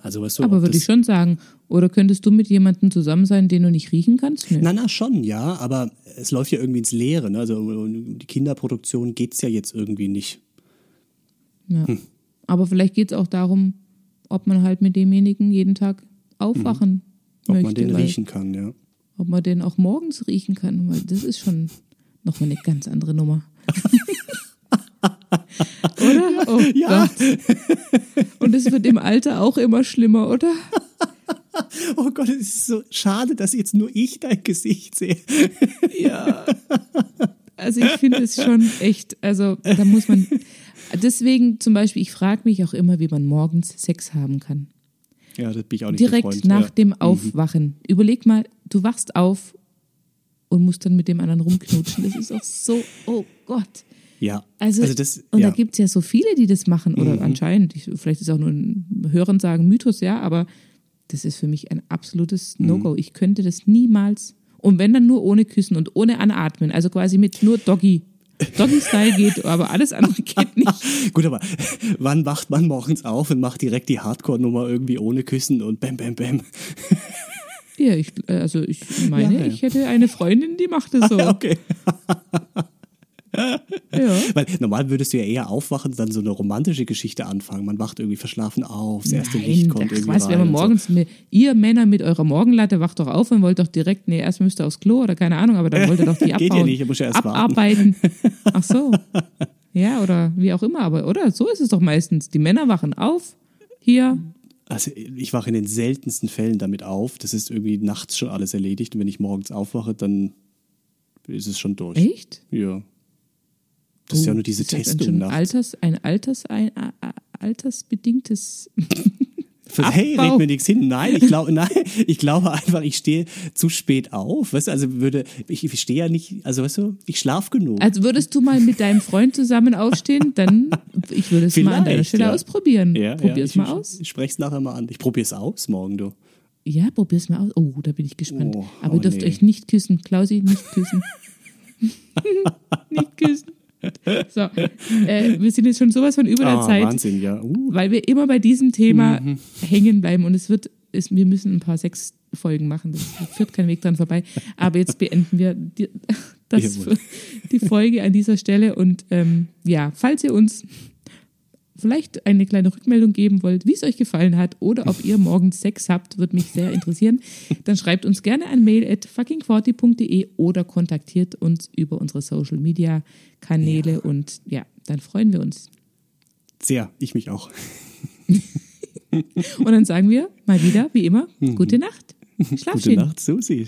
also weißt du, Aber ob würde ich schon sagen. Oder könntest du mit jemandem zusammen sein, den du nicht riechen kannst? Nö. Na, na, schon, ja, aber es läuft ja irgendwie ins Leere. Ne? Also um die Kinderproduktion geht es ja jetzt irgendwie nicht. Ja. Hm. Aber vielleicht geht es auch darum, ob man halt mit demjenigen jeden Tag aufwachen Mhm. Ob möchte. man den riechen kann, ja. Ob man den auch morgens riechen kann, weil das ist schon nochmal eine ganz andere Nummer. Oh Ja. Gott. Und es wird im Alter auch immer schlimmer, oder? Oh Gott, es ist so schade, dass jetzt nur ich dein Gesicht sehe. Ja. Also ich finde es schon echt, also da muss man, deswegen zum Beispiel, ich frage mich auch immer, wie man morgens Sex haben kann. Ja, das bin ich auch nicht Direkt Freund. nach ja. Mhm. dem Aufwachen. Überleg mal, du wachst auf und musst dann mit dem anderen rumknutschen. Das ist auch so, oh Gott. Ja, Also, also das, und ja. Mhm. da gibt es ja so viele, die das machen, oder anscheinend, ich, vielleicht ist es auch nur ein Hören sagen Mythos, ja, aber das ist für mich ein absolutes Mhm. No-Go. Ich könnte das niemals. Und wenn dann nur ohne Küssen und ohne Anatmen, also quasi mit nur Doggy. Doggy-Style geht, aber alles andere geht nicht. Gut, aber wann wacht man morgens auf und macht direkt die Hardcore-Nummer irgendwie ohne Küssen und bam, bam, bam? Ja, ich, also ich meine, Ja, ja. ich hätte eine Freundin, die macht das so. Okay. Ja. Weil normal würdest du ja eher aufwachen, dann so eine romantische Geschichte anfangen. Man wacht irgendwie verschlafen auf, das erste Licht Nein, kommt ach, irgendwie was, wenn man und so. morgens, mit, ihr Männer mit eurer Morgenlatte wacht doch auf und wollt doch direkt, nee, erst müsst ihr aufs Klo oder keine Ahnung, aber dann wollt ihr doch die abbauen. Geht ja nicht, ihr müsst ja erst warten. abarbeiten. Ach so. Ja, oder wie auch immer, aber oder? So ist es doch meistens. Die Männer wachen auf, hier, Also ich wache in den seltensten Fällen damit auf. Das ist irgendwie nachts schon alles erledigt und wenn ich morgens aufwache, dann ist es schon durch. echt? Ja. Das ist ja nur diese das heißt Testung nachts. Alters, ein Alters, ein, a- a- altersbedingtes. Hey, red mir nichts hin. Nein, ich glaube, nein, ich glaube einfach, ich stehe zu spät auf. Weißt du, also würde, ich, ich stehe ja nicht, also weißt du, ich schlaf genug. Also würdest du mal mit deinem Freund zusammen aufstehen, dann ich würde es mal an deiner Stelle ja. ausprobieren. ja, Probier's ja, mal aus. Ich spreche es nachher mal an. Ich probiere es aus morgen, du. Ja, probier's mal aus. Oh, da bin ich gespannt. Oh, Aber oh ihr dürft nee. euch nicht küssen. Klausi, nicht küssen. nicht küssen. So, äh, wir sind jetzt schon sowas von über der Ah, Zeit, Wahnsinn, ja. Uh, weil wir immer bei diesem Thema Mhm. hängen bleiben und es wird, es, wir müssen ein paar Sexfolgen machen. Das führt kein Weg dran vorbei. Aber jetzt beenden wir die, das, die Folge an dieser Stelle und ähm, ja, falls ihr uns vielleicht eine kleine Rückmeldung geben wollt, wie es euch gefallen hat oder ob ihr morgens Sex habt, würde mich sehr interessieren. Dann schreibt uns gerne ein Mail at fuckingquarty.de oder kontaktiert uns über unsere Social Media Kanäle und ja, dann freuen wir uns. sehr, ich mich auch. Und dann sagen wir mal wieder, wie immer, gute Nacht. Schlaf Gute schön. Nacht, Susi.